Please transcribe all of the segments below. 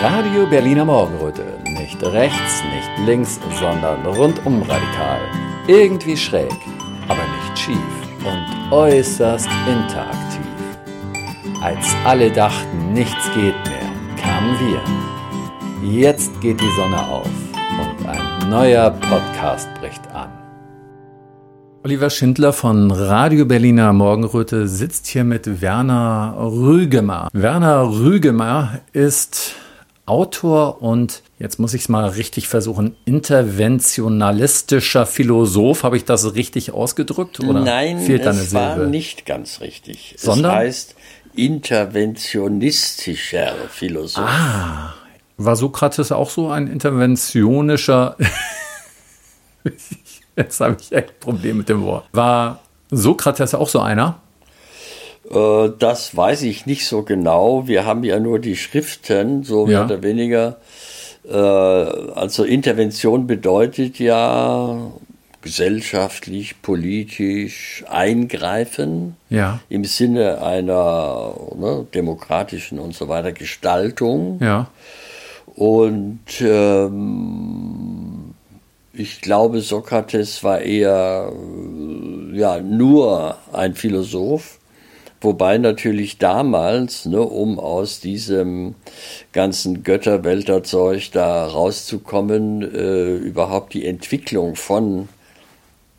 Radio Berliner Morgenröte. Nicht rechts, nicht links, sondern rundum radikal. Irgendwie schräg, aber nicht schief und äußerst interaktiv. Als alle dachten, nichts geht mehr, kamen wir. Jetzt geht die Sonne auf und ein neuer Podcast bricht an. Oliver Schindler von Radio Berliner Morgenröte sitzt hier mit Werner Rügemer. Werner Rügemer ist Autor und jetzt muss ich es mal richtig versuchen, interventionalistischer Philosoph. Habe ich das richtig ausgedrückt? Oder Nein, fehlt da eine es Silbe? war nicht ganz richtig. Sondern? Es heißt interventionistischer Philosoph. Ah, war Sokrates auch so ein interventionischer? jetzt habe ich echt Probleme mit dem Wort. War Sokrates auch so einer? Äh, das weiß ich nicht so genau. Wir haben ja nur die Schriften, so mehr ja. oder weniger. Äh, also Intervention bedeutet ja gesellschaftlich, politisch eingreifen ja. im Sinne einer ne, demokratischen und so weiter Gestaltung. Ja. Und ähm, ich glaube, Sokrates war eher ja nur ein Philosoph Wobei natürlich damals, ne, um aus diesem ganzen Götterwelterzeug da rauszukommen, äh, überhaupt die Entwicklung von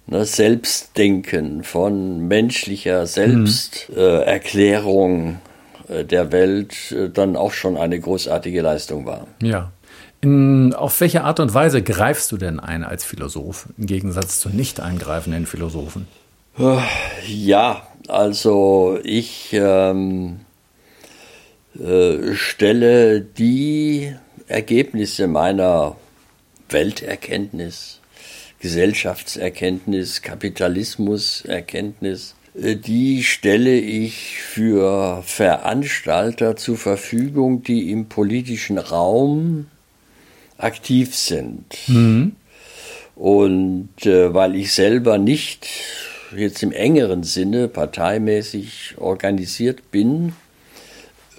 ne, Selbstdenken, von menschlicher Selbsterklärung mhm. äh, der Welt äh, dann auch schon eine großartige Leistung war. Ja. In, auf welche Art und Weise greifst du denn ein als Philosoph im Gegensatz zu nicht eingreifenden Philosophen? Ja, also ich ähm, äh, stelle die Ergebnisse meiner Welterkenntnis, Gesellschaftserkenntnis, Kapitalismuserkenntnis, äh, die stelle ich für Veranstalter zur Verfügung, die im politischen Raum aktiv sind. Mhm. Und äh, weil ich selber nicht jetzt im engeren Sinne parteimäßig organisiert bin,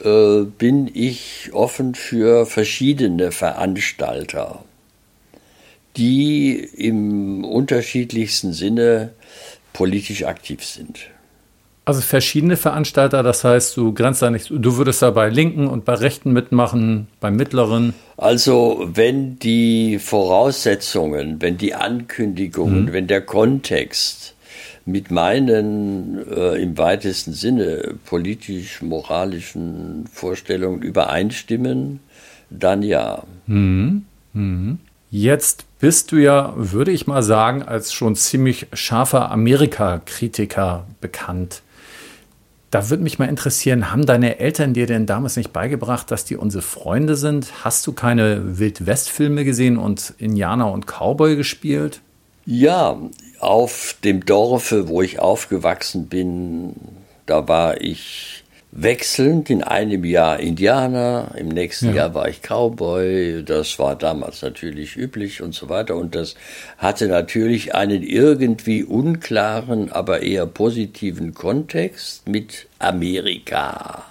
äh, bin ich offen für verschiedene Veranstalter, die im unterschiedlichsten Sinne politisch aktiv sind. Also verschiedene Veranstalter, das heißt, du grenzt da nicht, du würdest da bei Linken und bei Rechten mitmachen, bei Mittleren. Also wenn die Voraussetzungen, wenn die Ankündigungen, mhm. wenn der Kontext mit meinen äh, im weitesten Sinne politisch-moralischen Vorstellungen übereinstimmen, dann ja. Mhm. Mhm. Jetzt bist du ja, würde ich mal sagen, als schon ziemlich scharfer Amerika-Kritiker bekannt. Da würde mich mal interessieren, haben deine Eltern dir denn damals nicht beigebracht, dass die unsere Freunde sind? Hast du keine Wild-West-Filme gesehen und Indianer und Cowboy gespielt? Ja, auf dem Dorfe, wo ich aufgewachsen bin, da war ich wechselnd, in einem Jahr Indianer, im nächsten ja. Jahr war ich Cowboy, das war damals natürlich üblich und so weiter und das hatte natürlich einen irgendwie unklaren, aber eher positiven Kontext mit Amerika.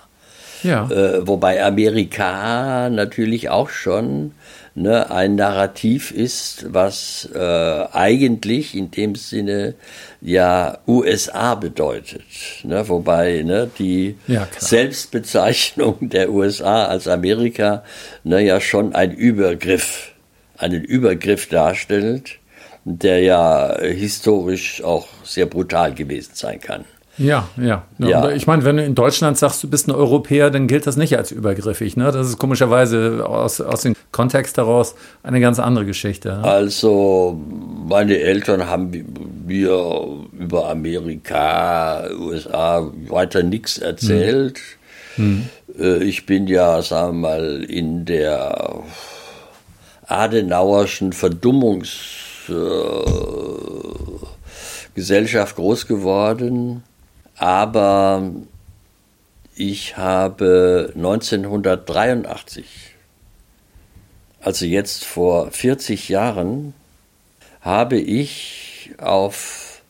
Ja. Äh, wobei Amerika natürlich auch schon ne, ein Narrativ ist, was äh, eigentlich in dem Sinne ja USA bedeutet. Ne, wobei ne, die ja, Selbstbezeichnung der USA als Amerika ne, ja schon ein Übergriff, einen Übergriff darstellt, der ja historisch auch sehr brutal gewesen sein kann. Ja, ja. ja. Ich meine, wenn du in Deutschland sagst, du bist ein Europäer, dann gilt das nicht als übergriffig. Ne? Das ist komischerweise aus, aus dem Kontext heraus eine ganz andere Geschichte. Also, meine Eltern haben mir über Amerika, USA weiter nichts erzählt. Hm. Hm. Ich bin ja, sagen wir mal, in der Adenauerschen Verdummungsgesellschaft groß geworden aber ich habe 1983, also jetzt vor 40 Jahren, habe ich auf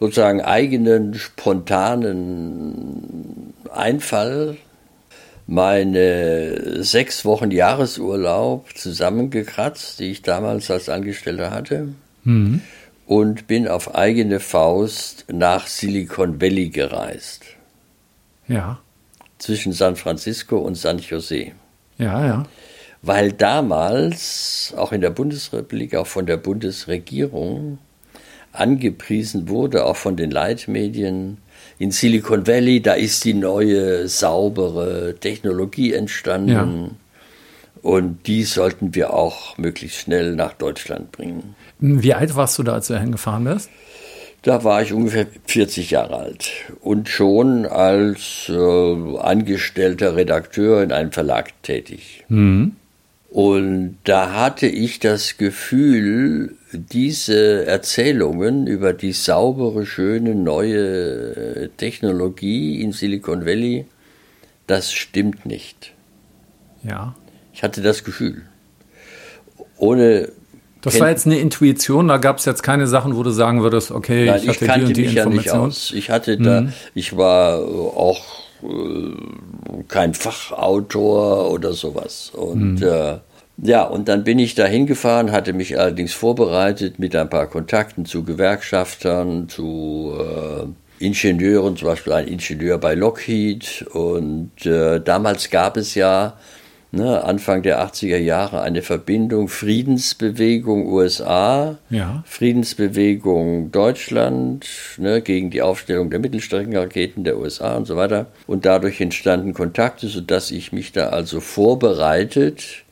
sozusagen eigenen spontanen Einfall meine sechs Wochen Jahresurlaub zusammengekratzt, die ich damals als Angestellter hatte. Mhm. Und bin auf eigene Faust nach Silicon Valley gereist. Ja. Zwischen San Francisco und San Jose. Ja, ja. Weil damals auch in der Bundesrepublik, auch von der Bundesregierung angepriesen wurde, auch von den Leitmedien, in Silicon Valley, da ist die neue, saubere Technologie entstanden. Ja. Und die sollten wir auch möglichst schnell nach Deutschland bringen. Wie alt warst du da, als du dahin gefahren bist? Da war ich ungefähr 40 Jahre alt und schon als äh, angestellter Redakteur in einem Verlag tätig. Mhm. Und da hatte ich das Gefühl, diese Erzählungen über die saubere, schöne, neue äh, Technologie in Silicon Valley, das stimmt nicht. Ja. Ich hatte das Gefühl. Ohne. Das war jetzt eine Intuition, da gab es jetzt keine Sachen, wo du sagen würdest, okay, Nein, ich hatte ich die und die mich Information. Ja nicht aus. Ich hatte da, mhm. ich war auch äh, kein Fachautor oder sowas. Und mhm. äh, ja, und dann bin ich da hingefahren, hatte mich allerdings vorbereitet mit ein paar Kontakten zu Gewerkschaftern, zu äh, Ingenieuren, zum Beispiel ein Ingenieur bei Lockheed. Und äh, damals gab es ja ne, Anfang der 80er Jahre eine Verbindung Friedensbewegung USA, ja. Friedensbewegung Deutschland ne, gegen die Aufstellung der Mittelstreckenraketen der USA und so weiter. Und dadurch entstanden Kontakte, sodass ich mich da also vorbereitet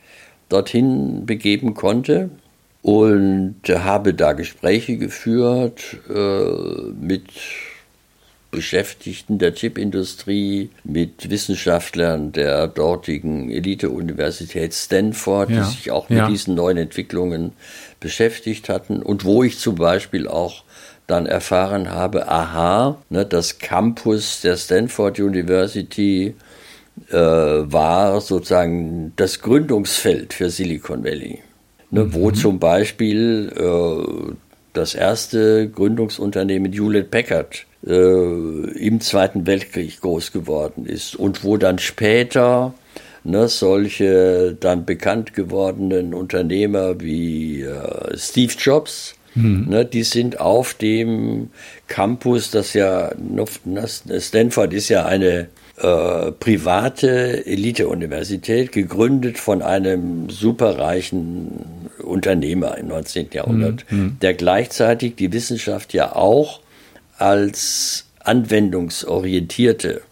dorthin begeben konnte und habe da Gespräche geführt äh, mit Beschäftigten der Chipindustrie, mit Wissenschaftlern der dortigen Elite-Universität Stanford, ja. die sich auch mit ja. diesen neuen Entwicklungen beschäftigt hatten und wo ich zum Beispiel auch dann erfahren habe, aha, ne, das Campus der Stanford University äh, war sozusagen das Gründungsfeld für Silicon Valley, ne, mhm. wo zum Beispiel äh, das erste Gründungsunternehmen Hewlett Packard im Zweiten Weltkrieg groß geworden ist und wo dann später ne, solche dann bekannt gewordenen Unternehmer wie äh, Steve Jobs, mhm. ne, die sind auf dem Campus, das ja, Stanford ist ja eine äh, private Elite-Universität, gegründet von einem superreichen Unternehmer im 19. Jahrhundert, mhm. der gleichzeitig die Wissenschaft ja auch als anwendungsorientierte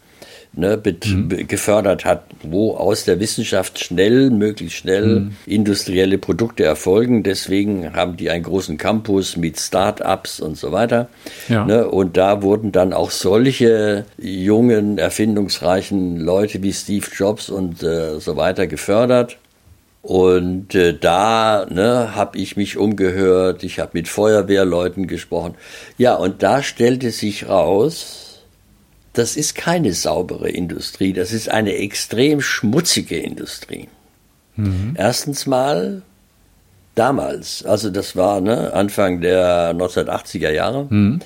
ne, mhm. gefördert hat, wo aus der Wissenschaft schnell, möglichst schnell mhm. industrielle Produkte erfolgen. Deswegen haben die einen großen Campus mit Start-ups und so weiter. Ja. Ne, und da wurden dann auch solche jungen, erfindungsreichen Leute wie Steve Jobs und äh, so weiter gefördert. Und äh, da ne, habe ich mich umgehört, ich habe mit Feuerwehrleuten gesprochen. Ja, und da stellte sich raus, das ist keine saubere Industrie, das ist eine extrem schmutzige Industrie. Mhm. Erstens mal damals, also das war ne, Anfang der 1980er Jahre, mhm.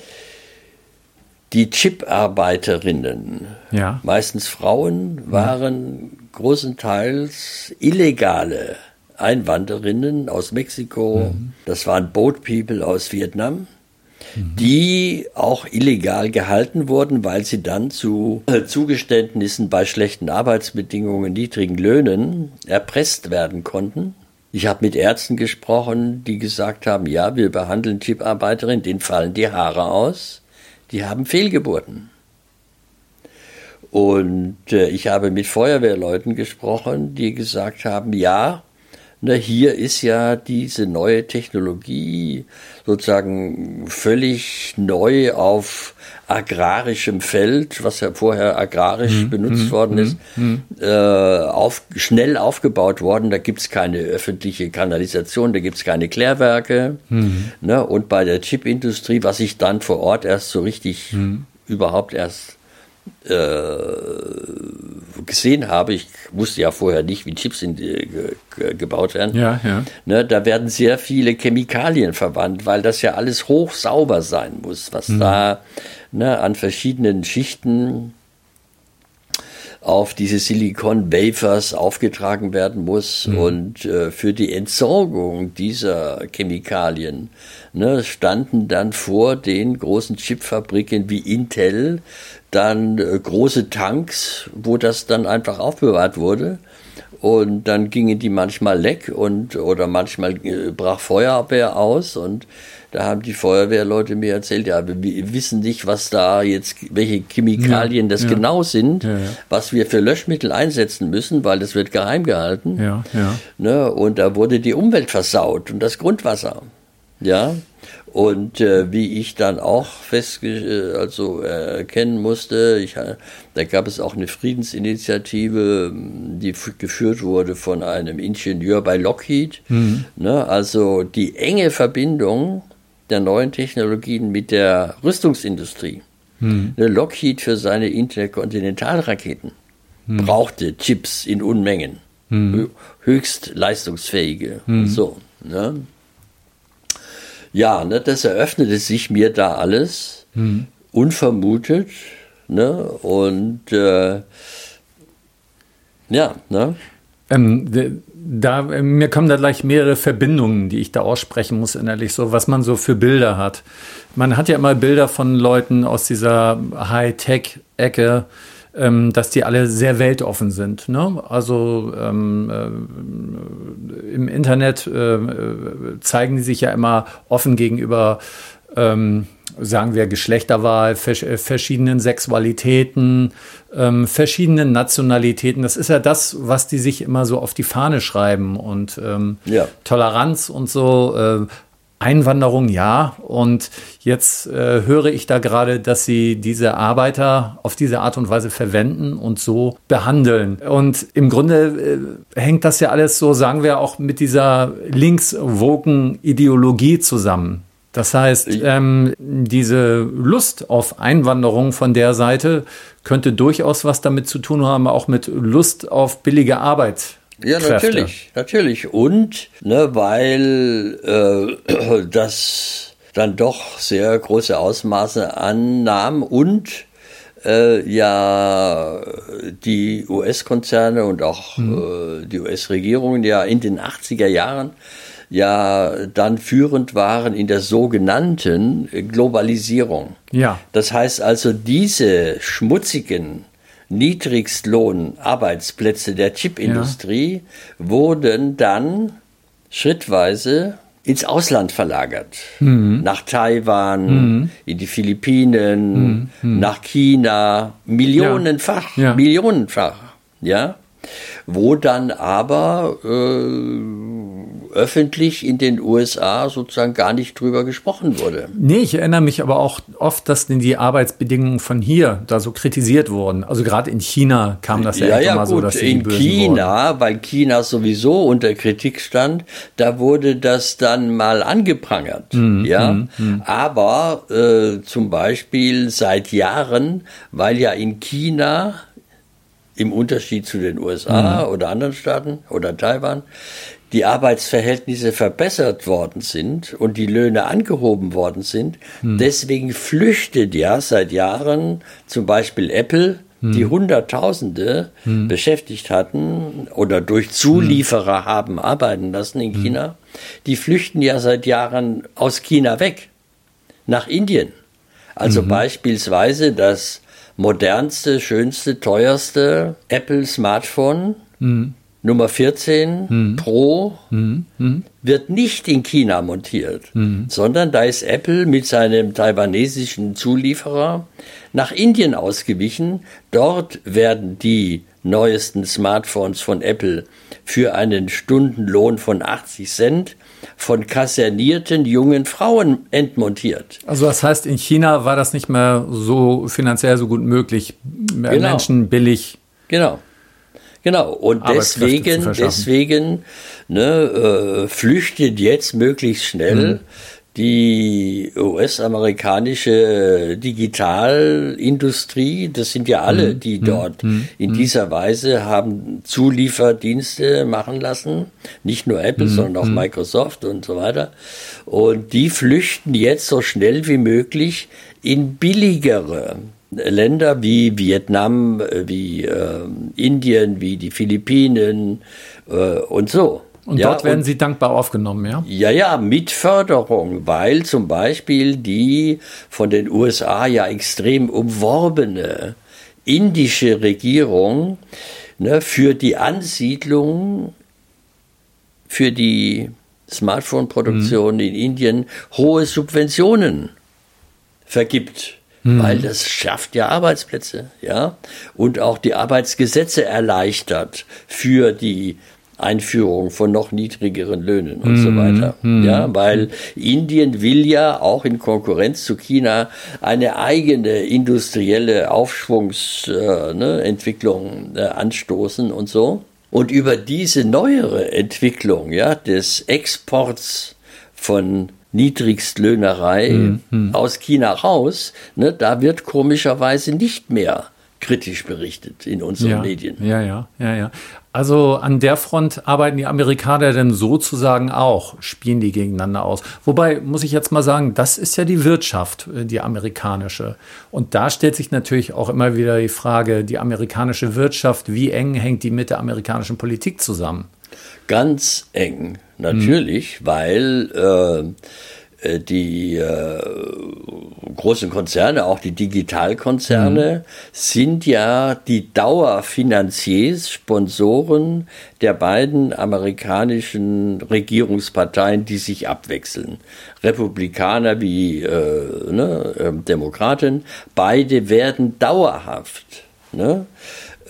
die Chip-Arbeiterinnen, ja. meistens Frauen, waren großenteils illegale Einwanderinnen aus Mexiko, mhm. das waren Boat People aus Vietnam die auch illegal gehalten wurden, weil sie dann zu Zugeständnissen bei schlechten Arbeitsbedingungen, niedrigen Löhnen erpresst werden konnten. Ich habe mit Ärzten gesprochen, die gesagt haben, ja, wir behandeln Chiparbeiterinnen, denen fallen die Haare aus, die haben Fehlgeburten. Und äh, ich habe mit Feuerwehrleuten gesprochen, die gesagt haben, ja, na, hier ist ja diese neue Technologie sozusagen völlig neu auf agrarischem Feld, was ja vorher agrarisch mhm. benutzt mhm. worden ist, mhm. äh, auf, schnell aufgebaut worden. Da gibt es keine öffentliche Kanalisation, da gibt es keine Klärwerke. Mhm. Ne? Und bei der Chipindustrie, was ich dann vor Ort erst so richtig mhm. überhaupt erst äh, gesehen habe, ich wusste ja vorher nicht, wie Chips in, äh, gebaut werden, ja, ja. Ne, da werden sehr viele Chemikalien verwandt, weil das ja alles hochsauber sein muss, was mhm. da ne, an verschiedenen Schichten auf diese Silicon Wafers aufgetragen werden muss mhm. und äh, für die Entsorgung dieser Chemikalien ne, standen dann vor den großen Chipfabriken wie Intel dann äh, große Tanks, wo das dann einfach aufbewahrt wurde. Und dann gingen die manchmal leck und oder manchmal äh, brach Feuerabwehr aus und da haben die Feuerwehrleute mir erzählt, ja, wir wissen nicht, was da jetzt, welche Chemikalien ja, das ja. genau sind, ja, was wir für Löschmittel einsetzen müssen, weil das wird geheim gehalten. Ja, ja. Ne, und da wurde die Umwelt versaut und das Grundwasser. Ja. Und äh, wie ich dann auch fest äh, also äh, erkennen musste, ich, da gab es auch eine Friedensinitiative, die geführt wurde von einem Ingenieur bei Lockheed. Mhm. Ne, also die enge Verbindung der neuen Technologien mit der Rüstungsindustrie. Hm. Lockheed für seine Interkontinentalraketen hm. brauchte Chips in Unmengen, hm. höchst leistungsfähige und hm. so. Ne? Ja, ne, das eröffnete sich mir da alles hm. unvermutet ne? und äh, ja, ne? Ähm, da, mir kommen da gleich mehrere Verbindungen, die ich da aussprechen muss innerlich, so was man so für Bilder hat. Man hat ja immer Bilder von Leuten aus dieser High-Tech-Ecke, ähm, dass die alle sehr weltoffen sind. Ne? Also ähm, äh, im Internet äh, zeigen die sich ja immer offen gegenüber ähm, sagen wir, Geschlechterwahl, äh, verschiedenen Sexualitäten, ähm, verschiedenen Nationalitäten. Das ist ja das, was die sich immer so auf die Fahne schreiben. Und ähm, ja. Toleranz und so, äh, Einwanderung ja. Und jetzt äh, höre ich da gerade, dass sie diese Arbeiter auf diese Art und Weise verwenden und so behandeln. Und im Grunde äh, hängt das ja alles so, sagen wir, auch mit dieser linkswoken Ideologie zusammen. Das heißt, ähm, diese Lust auf Einwanderung von der Seite könnte durchaus was damit zu tun haben, auch mit Lust auf billige Arbeit. Ja, natürlich, natürlich. Und ne, weil äh, das dann doch sehr große Ausmaße annahm und äh, ja die US-Konzerne und auch mhm. äh, die US-Regierungen ja in den 80er Jahren ja dann führend waren in der sogenannten Globalisierung. Ja. Das heißt also, diese schmutzigen Niedrigstlohnarbeitsplätze der Chipindustrie ja. wurden dann schrittweise ins Ausland verlagert. Mhm. Nach Taiwan, mhm. in die Philippinen, mhm. mhm. nach China, millionenfach, ja. Ja. millionenfach, ja. Wo dann aber äh, öffentlich in den USA sozusagen gar nicht drüber gesprochen wurde. Nee, ich erinnere mich aber auch oft, dass denn die Arbeitsbedingungen von hier da so kritisiert wurden. Also gerade in China kam das ja, ja, ja mal gut, so, dass in China, wurden. weil China sowieso unter Kritik stand, da wurde das dann mal angeprangert. Mhm, ja, mhm. aber äh, zum Beispiel seit Jahren, weil ja in China im Unterschied zu den USA mhm. oder anderen Staaten oder Taiwan die Arbeitsverhältnisse verbessert worden sind und die Löhne angehoben worden sind. Hm. Deswegen flüchtet ja seit Jahren zum Beispiel Apple, hm. die Hunderttausende hm. beschäftigt hatten oder durch Zulieferer haben arbeiten lassen in hm. China, die flüchten ja seit Jahren aus China weg nach Indien. Also mhm. beispielsweise das modernste, schönste, teuerste Apple Smartphone mhm. Nummer 14 mhm. Pro mhm. wird nicht in China montiert, mhm. sondern da ist Apple mit seinem taiwanesischen Zulieferer nach Indien ausgewichen. Dort werden die neuesten Smartphones von Apple für einen Stundenlohn von 80 Cent von kasernierten jungen Frauen entmontiert. Also das heißt, in China war das nicht mehr so finanziell so gut möglich, genau. Menschen billig. Genau. Genau, und deswegen, deswegen ne, äh, flüchtet jetzt möglichst schnell mhm. Die US-amerikanische Digitalindustrie, das sind ja alle, mhm. die mhm. dort mhm. in dieser Weise haben Zulieferdienste machen lassen, nicht nur Apple, sondern auch. Microsoft und so weiter. Und die flüchten jetzt so schnell wie möglich in billigere Länder wie Vietnam, wie äh, Indien, wie die Philippinen äh, und so. Und ja, dort werden und, Sie dankbar aufgenommen, ja? Ja, ja, mit Förderung, weil zum Beispiel die von den USA ja extrem umworbene indische Regierung ne, für die Ansiedlung, für die Smartphone-Produktion mhm. in Indien hohe Subventionen vergibt. Mhm. Weil das schafft ja Arbeitsplätze, ja, und auch die Arbeitsgesetze erleichtert für die Einführung von noch niedrigeren Löhnen und mm, so mhm. weiter. Mm, ja, weil Indien will ja auch in Konkurrenz zu China eine eigene industrielle Aufschwungsentwicklung äh, ne, äh, anstoßen und so. Und über diese neuere Entwicklung ja, des Exports von Niedrigstlöhnerei mm, aus China raus, ne, da wird komischerweise nicht mehr kritisch berichtet in unseren ja, Medien. Ja, ja, ja, ja. Also an der Front arbeiten die Amerikaner denn sozusagen auch, spielen die gegeneinander aus. Wobei, muss ich jetzt mal sagen, das ist ja die Wirtschaft, äh, die amerikanische. Und da stellt sich natürlich auch immer wieder die Frage, die amerikanische Wirtschaft, wie eng hängt die mit der amerikanischen Politik zusammen? Ganz eng, natürlich, hm. weil äh, äh, die äh, großen Konzerne, auch die Digitalkonzerne, mhm. sind ja die Dauerfinanziers, Sponsoren der beiden amerikanischen Regierungsparteien, die sich abwechseln. Republikaner wie äh, ne, ähm, Demokraten, beide werden dauerhaft. Ne?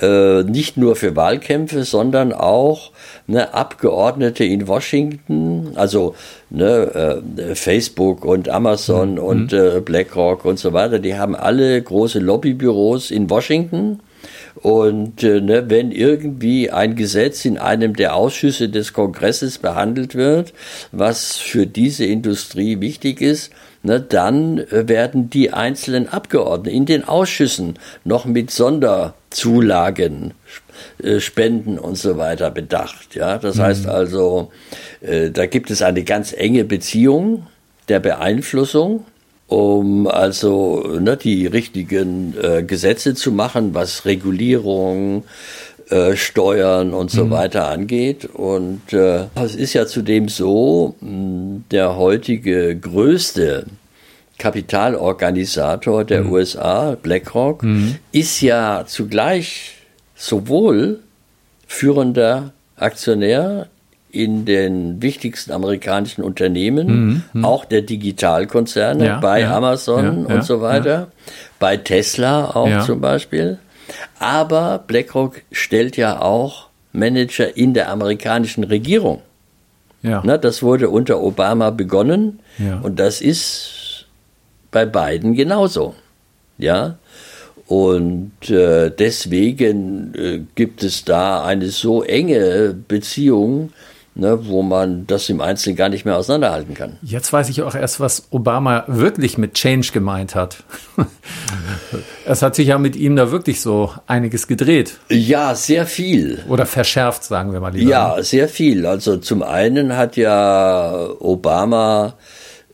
Äh, nicht nur für Wahlkämpfe, sondern auch ne, Abgeordnete in Washington, also ne, äh, Facebook und Amazon mhm. und äh, BlackRock und so weiter, die haben alle große Lobbybüros in Washington. Und äh, ne, wenn irgendwie ein Gesetz in einem der Ausschüsse des Kongresses behandelt wird, was für diese Industrie wichtig ist, ne, dann äh, werden die einzelnen Abgeordneten in den Ausschüssen noch mit Sonderzulagen äh, Spenden und so weiter bedacht. Ja, das mhm. heißt also, äh, da gibt es eine ganz enge Beziehung der Beeinflussung, um also ne, die richtigen äh, Gesetze zu machen, was Regulierung, äh, Steuern und so mhm. weiter angeht. Und äh, es ist ja zudem so, mh, der heutige größte Kapitalorganisator der mhm. USA, BlackRock, mhm. ist ja zugleich sowohl führender Aktionär in den wichtigsten amerikanischen Unternehmen, mhm, mhm. auch der Digitalkonzerne, ja, bei ja, Amazon ja, und so weiter, bei Tesla auch zum Beispiel. Aber BlackRock stellt ja auch Manager in der amerikanischen Regierung. Ja. Na, das wurde unter Obama begonnen und das ist bei beiden genauso. Ja, und äh, deswegen äh, gibt es da eine so enge Beziehung, ne, wo man das im Einzelnen gar nicht mehr auseinanderhalten kann. Jetzt weiß ich auch erst, was Obama wirklich mit Change gemeint hat. es hat sich ja mit ihm da wirklich so einiges gedreht. Ja, sehr viel. Oder verschärft, sagen wir mal lieber. Ja, sehr viel. Also zum einen hat ja Obama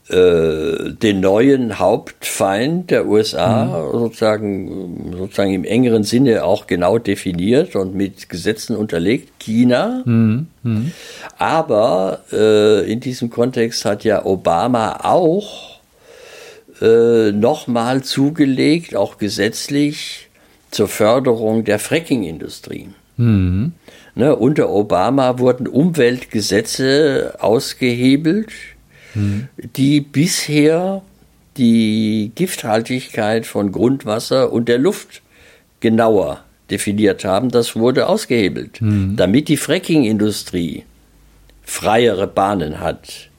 äh, den neuen Hauptfeind der USA mhm. sozusagen, sozusagen im engeren Sinne auch genau definiert und mit Gesetzen unterlegt, China. Mhm. Mhm. Aber äh, in diesem Kontext hat ja Obama auch äh, nochmal zugelegt, auch gesetzlich, zur Förderung der Fracking-Industrie. Mhm. Ne, unter Obama wurden Umweltgesetze ausgehebelt, die bisher die Gifthaltigkeit von Grundwasser und der Luft genauer definiert haben, das wurde ausgehebelt, mhm. damit die Fracking-Industrie freiere Bahnen hat.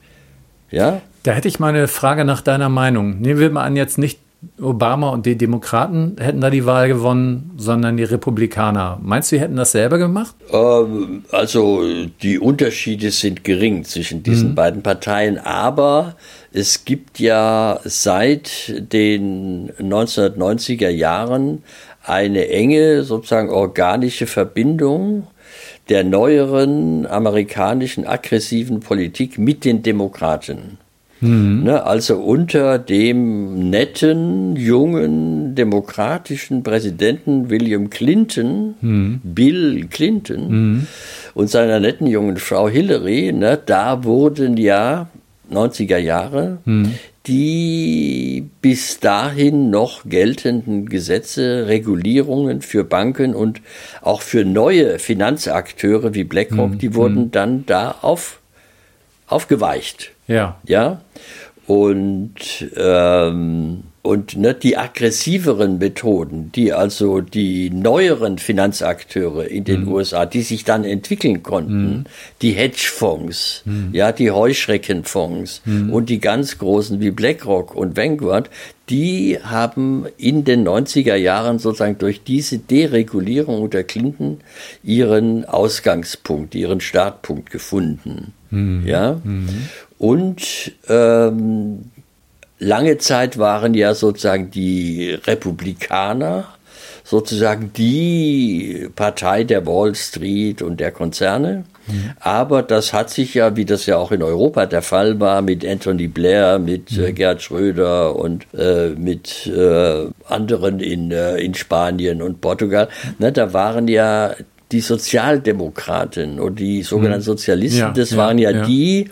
Ja? Da hätte ich mal eine Frage nach deiner Meinung. Nehmen wir mal an, jetzt nicht Obama und die Demokraten hätten da die Wahl gewonnen, sondern die Republikaner. Meinst du, sie hätten das selber gemacht? Ähm, also die Unterschiede sind gering zwischen diesen mhm. beiden Parteien, aber es gibt ja seit den 1990er Jahren eine enge, sozusagen organische Verbindung der neueren amerikanischen aggressiven Politik mit den Demokraten. Mhm. Ne, also unter dem netten, jungen, demokratischen Präsidenten William Clinton, mhm. Bill Clinton mhm. und seiner netten jungen Frau Hillary, ne, da wurden ja 90er Jahre mhm. die bis dahin noch geltenden Gesetze, Regulierungen für Banken und auch für neue Finanzakteure wie BlackRock, mhm. die wurden mhm. dann da auf, aufgeweicht. Ja. Ja. Und, ähm, und ne, die aggressiveren Methoden, die also die neueren Finanzakteure in den mhm. USA, die sich dann entwickeln konnten, mhm. die Hedgefonds, mhm. ja, die Heuschreckenfonds mhm. und die ganz großen wie BlackRock und Vanguard, die haben in den 90er Jahren sozusagen durch diese Deregulierung unter Clinton ihren Ausgangspunkt, ihren Startpunkt gefunden. Mhm. Ja. Mhm. Und ähm, lange Zeit waren ja sozusagen die Republikaner sozusagen die Partei der Wall Street und der Konzerne. Mhm. Aber das hat sich ja, wie das ja auch in Europa der Fall war, mit Anthony Blair, mit äh, mhm. Gerhard Schröder und äh, mit äh, anderen in, äh, in Spanien und Portugal, ne, da waren ja die Sozialdemokraten und die sogenannten mhm. Sozialisten, ja, das waren ja, ja, die,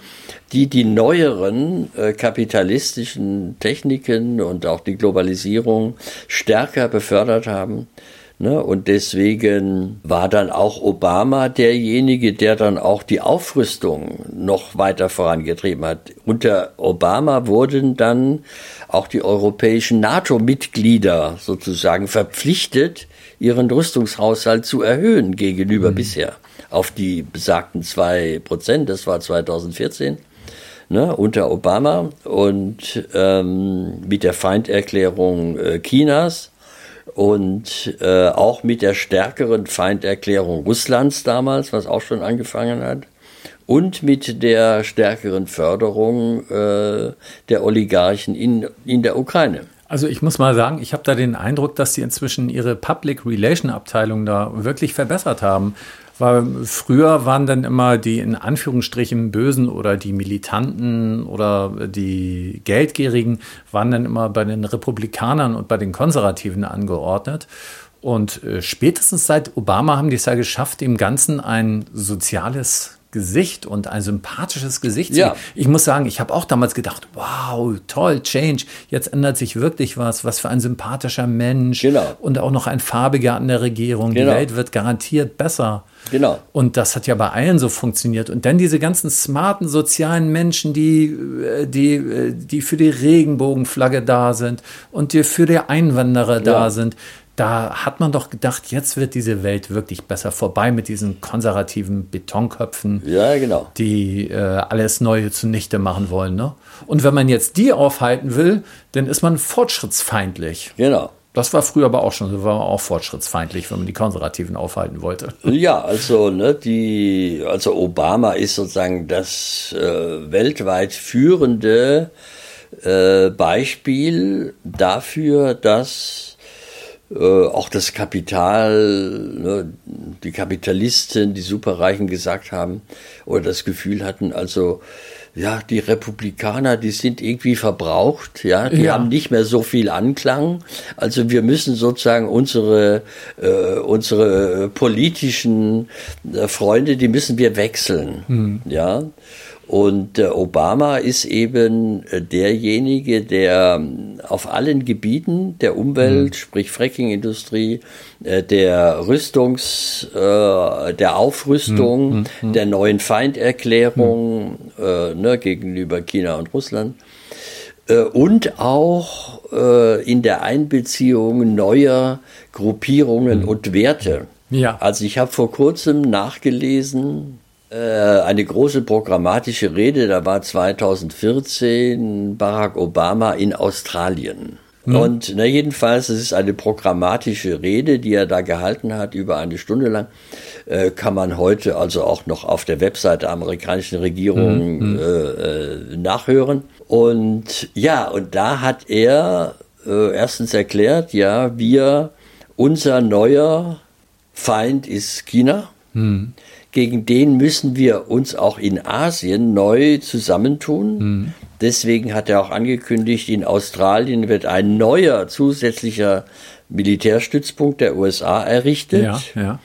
die die neueren äh, kapitalistischen Techniken und auch die Globalisierung stärker befördert haben. Ne? Und deswegen war dann auch Obama derjenige, der dann auch die Aufrüstung noch weiter vorangetrieben hat. Unter Obama wurden dann auch die europäischen NATO-Mitglieder sozusagen verpflichtet, ihren Rüstungshaushalt zu erhöhen gegenüber mhm. bisher auf die besagten zwei Prozent. Das war 2014. Ne, unter Obama und ähm, mit der Feinderklärung äh, Chinas und äh, auch mit der stärkeren Feinderklärung Russlands damals, was auch schon angefangen hat, und mit der stärkeren Förderung äh, der Oligarchen in, in der Ukraine. Also ich muss mal sagen, ich habe da den Eindruck, dass sie inzwischen ihre Public Relation Abteilung da wirklich verbessert haben. Weil früher waren dann immer die in Anführungsstrichen Bösen oder die Militanten oder die Geldgierigen waren dann immer bei den Republikanern und bei den Konservativen angeordnet. Und äh, spätestens seit Obama haben die es ja geschafft, dem Ganzen ein soziales Gesicht und ein sympathisches Gesicht. Ja. Ich muss sagen, ich habe auch damals gedacht, wow, toll, Change. Jetzt ändert sich wirklich was. Was für ein sympathischer Mensch. Genau. Und auch noch ein farbiger an der Regierung. Genau. Die Welt wird garantiert besser. Genau. Und das hat ja bei allen so funktioniert. Und dann diese ganzen smarten sozialen Menschen, die, äh, die, äh, die für die Regenbogenflagge da sind und die für die Einwanderer ja. da sind da hat man doch gedacht, jetzt wird diese Welt wirklich besser vorbei mit diesen konservativen Betonköpfen, ja, genau. die äh, alles Neue zunichte machen wollen. Ne? Und wenn man jetzt die aufhalten will, dann ist man fortschrittsfeindlich. Genau. Das war früher aber auch schon so, war man auch fortschrittsfeindlich, wenn man die Konservativen aufhalten wollte. Ja, also ne, die, also Obama ist sozusagen das äh, weltweit führende äh, Beispiel dafür, dass äh, auch das Kapital, ne, die Kapitalisten, die Superreichen gesagt haben oder das Gefühl hatten, also ja, die Republikaner, die sind irgendwie verbraucht, ja, die ja. haben nicht mehr so viel Anklang. Also wir müssen sozusagen unsere äh, unsere politischen äh, Freunde, die müssen wir wechseln, mhm. ja. Und äh, Obama ist eben äh, derjenige, der ähm, auf allen Gebieten der Umwelt, mhm. sprich Frackingindustrie, äh, der Rüstungs, der Aufrüstung, mhm. mhm. der neuen Feinderklärung mhm. ne, gegenüber China und Russland und auch in der Einbeziehung neuer Gruppierungen mhm. und Werte. Ja. Also ich habe vor kurzem nachgelesen, eine große programmatische Rede, da war 2014 Barack Obama in Australien. Mhm. Und na, jedenfalls, es ist eine programmatische Rede, die er da gehalten hat, über eine Stunde lang. Äh, kann man heute also auch noch auf der Webseite der amerikanischen Regierung mhm. äh, äh, nachhören. Und ja, und da hat er äh, erstens erklärt, ja, wir, unser neuer Feind ist China. Mhm gegen den müssen wir uns auch in Asien neu zusammentun. Mhm. Deswegen hat er auch angekündigt, in Australien wird ein neuer zusätzlicher Militärstützpunkt der USA errichtet. Ja, ja.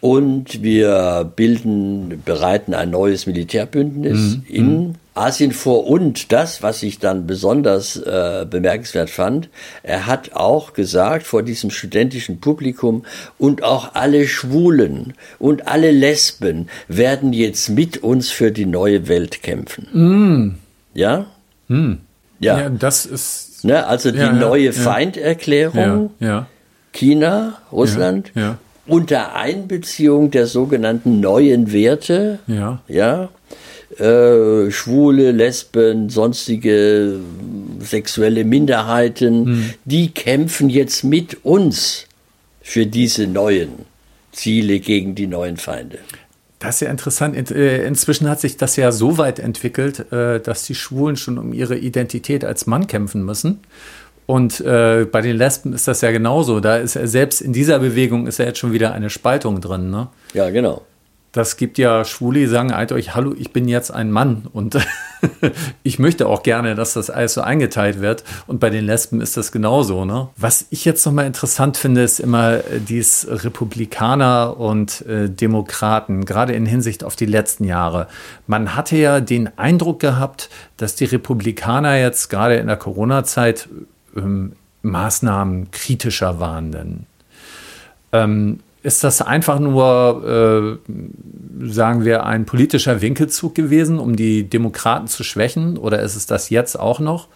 Und wir bilden, bereiten ein neues Militärbündnis Mhm. in Asien vor. Und das, was ich dann besonders äh, bemerkenswert fand, er hat auch gesagt vor diesem studentischen Publikum, und auch alle Schwulen und alle Lesben werden jetzt mit uns für die neue Welt kämpfen. Ja? Ja. Mhm. Ja, das ist. Ne, also die Ja, ja, neue ja. Feinderklärung. Ja, ja. China, Russland, Ja, ja. unter Einbeziehung der sogenannten neuen Werte, Ja. ja, äh, Schwule, Lesben, sonstige sexuelle Minderheiten, Hm. die kämpfen jetzt mit uns für diese neuen Ziele gegen die neuen Feinde. Das ist ja interessant. In, äh, inzwischen hat sich das ja so weit entwickelt, äh, dass die Schwulen schon um ihre Identität als Mann kämpfen müssen. Und äh, bei den Lesben ist das ja genauso. Da ist er selbst in dieser Bewegung ist ja jetzt schon wieder eine Spaltung drin. Ne? Ja, genau. Das gibt ja Schwule, die sagen halt euch, hallo, ich bin jetzt ein Mann und ich möchte auch gerne, dass das alles so eingeteilt wird. Und bei den Lesben ist das genauso. Ne? Was ich jetzt nochmal interessant finde, ist immer äh, dies Republikaner und äh, Demokraten, gerade in Hinsicht auf die letzten Jahre. Man hatte ja den Eindruck gehabt, dass die Republikaner jetzt gerade in der Corona-Zeit ähm, Maßnahmen kritischer waren. Denn ähm, ist das einfach nur, äh, sagen wir, ein politischer Winkelzug gewesen, um die Demokraten zu schwächen? Oder ist es das jetzt auch noch?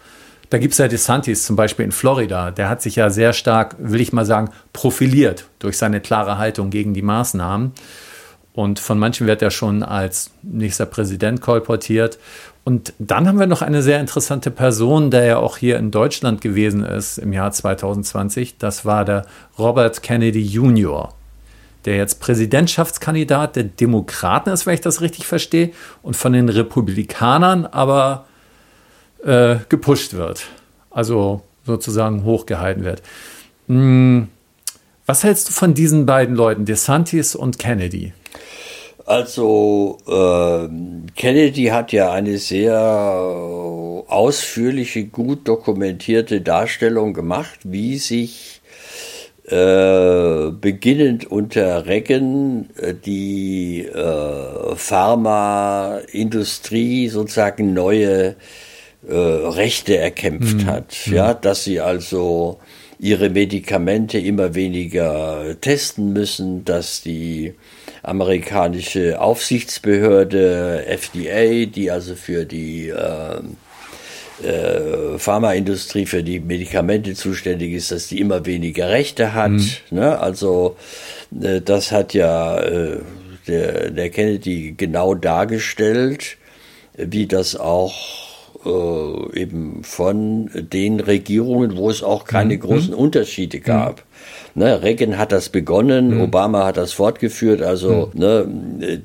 Da gibt es ja DeSantis zum Beispiel in Florida. Der hat sich ja sehr stark, will ich mal sagen, profiliert durch seine klare Haltung gegen die Maßnahmen. Und von manchen wird er schon als nächster Präsident kolportiert. Und dann haben wir noch eine sehr interessante Person, der ja auch hier in Deutschland gewesen ist im Jahr 2020. Das war der Robert Kennedy Jr., der jetzt Präsidentschaftskandidat der Demokraten ist, wenn ich das richtig verstehe, und von den Republikanern aber äh, gepusht wird. Also sozusagen hochgehalten wird. Hm, was hältst du von diesen beiden Leuten, DeSantis und Kennedy? Also äh, Kennedy hat ja eine sehr ausführliche, gut dokumentierte Darstellung gemacht, wie sich äh, beginnend unter Reagan äh, die äh, Pharmaindustrie sozusagen neue äh, Rechte erkämpft hat. Ja, dass sie also ihre Medikamente immer weniger testen müssen, dass die amerikanische Aufsichtsbehörde FDA, die also für die äh, äh, Pharmaindustrie, für die Medikamente zuständig ist, dass die immer weniger Rechte hat. Ne? Also äh, das hat ja äh, der, der Kennedy genau dargestellt, wie das auch äh, eben von den Regierungen, wo es auch keine großen Unterschiede gab. Ne, Reagan hat das begonnen, Obama hat das fortgeführt. Also ne,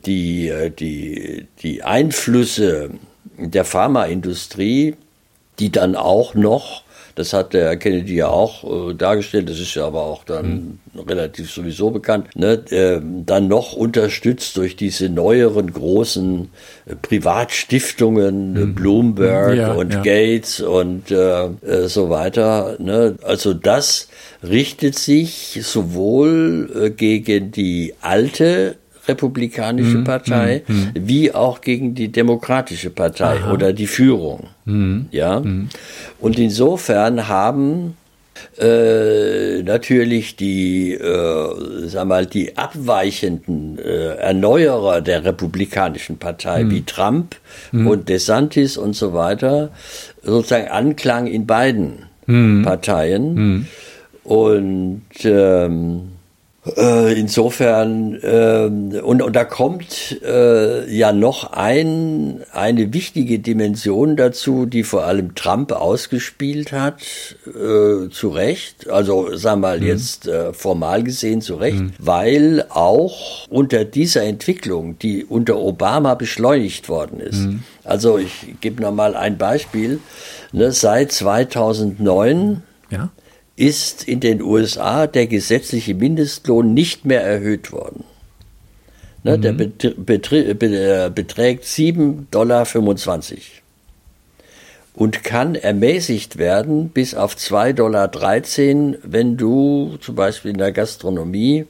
die, die, die Einflüsse der Pharmaindustrie, die dann auch noch, das hat der Kennedy ja auch äh, dargestellt, das ist ja aber auch dann relativ sowieso bekannt, ne, äh, dann noch unterstützt durch diese neueren großen äh, Privatstiftungen, äh, Bloomberg Ja, und ja. Gates und äh, äh, so weiter. Ne? Also das richtet sich sowohl gegen die alte Republikanische Mhm, Partei wie auch gegen die Demokratische Partei oder die Führung. Mhm, Ja. Und insofern haben äh, natürlich die, äh, sag mal, die abweichenden äh, Erneuerer der Republikanischen Partei wie Trump und DeSantis und so weiter sozusagen Anklang in beiden Parteien. Und ähm, äh, insofern, ähm, und, und da kommt äh, ja noch ein, eine wichtige Dimension dazu, die vor allem Trump ausgespielt hat, äh, zu Recht, also sagen wir mal jetzt äh, formal gesehen zu Recht, weil auch unter dieser Entwicklung, die unter Obama beschleunigt worden ist, also ich gebe noch mal ein Beispiel, ne, seit 2009 Ja? Ist in den USA der gesetzliche Mindestlohn nicht mehr erhöht worden. Ne, Der betr- betr- be- äh, beträgt 7,25 Dollar. und kann ermäßigt werden bis auf 2,13 Dollar, wenn du zum Beispiel in der Gastronomie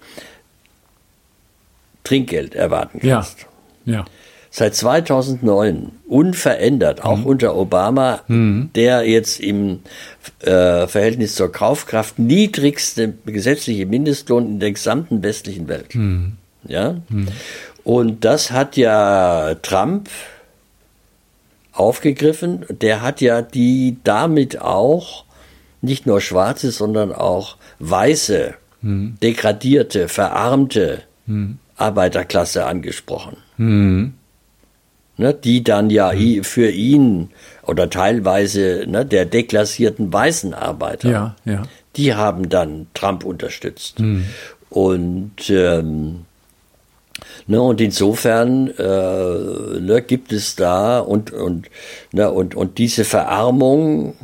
Trinkgeld erwarten kannst. Ja. ja. Seit 2009 unverändert, auch mhm. unter Obama, mhm. der jetzt im äh, Verhältnis zur Kaufkraft niedrigste gesetzliche Mindestlohn in der gesamten westlichen Welt. Mhm. Ja? Mhm. Und das hat ja Trump aufgegriffen. Der hat ja die damit auch nicht nur schwarze, sondern auch weiße, mhm. degradierte, verarmte mhm. Arbeiterklasse angesprochen. Ne, die dann ja mhm. für ihn oder teilweise ne, der deklassierten weißen Arbeiter, ja, ja. die haben dann Trump unterstützt. Mhm. Und ähm, Ne, und insofern äh, ne, gibt es da und, und, ne, und, und diese Verarmung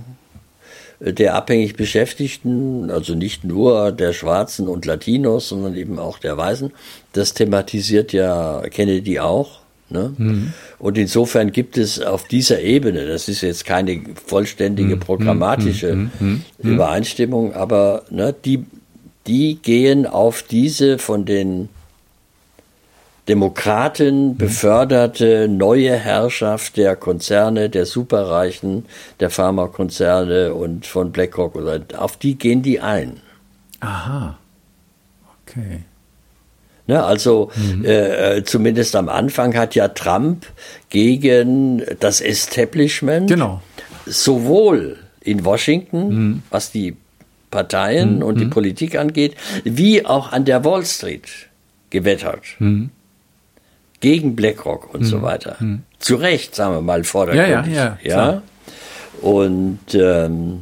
der abhängig Beschäftigten, also nicht nur der Schwarzen und Latinos, sondern eben auch der Weißen. Das thematisiert ja Kennedy auch. Ne? Mhm. Und insofern gibt es auf dieser Ebene, das ist jetzt keine vollständige mhm. programmatische mhm. mhm. mhm. Übereinstimmung, aber ne, die, die gehen auf diese von den Demokraten beförderte neue Herrschaft der Konzerne, der Superreichen, der Pharmakonzerne und von BlackRock oder auf die gehen die ein. Aha. Okay. Ne, also mhm. äh, zumindest am Anfang hat ja Trump gegen das Establishment genau. sowohl in Washington, mhm. was die Parteien mhm. und die mhm. Politik angeht, wie auch an der Wall Street gewettert. Mhm gegen BlackRock und so weiter. Hm. Zu Recht, sagen wir mal, vordergründig. Ja, ja, ja. ja? Und, ähm,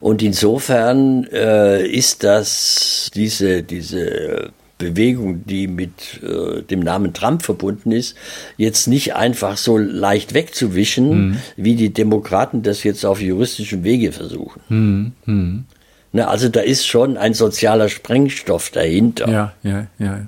und insofern äh, ist das diese, diese Bewegung, die mit äh, dem Namen Trump verbunden ist, jetzt nicht einfach so leicht wegzuwischen, hm. wie die Demokraten das jetzt auf juristischem Wege versuchen. Hm. Hm. Ne, also da ist schon ein sozialer Sprengstoff dahinter. Ja, ja, ja.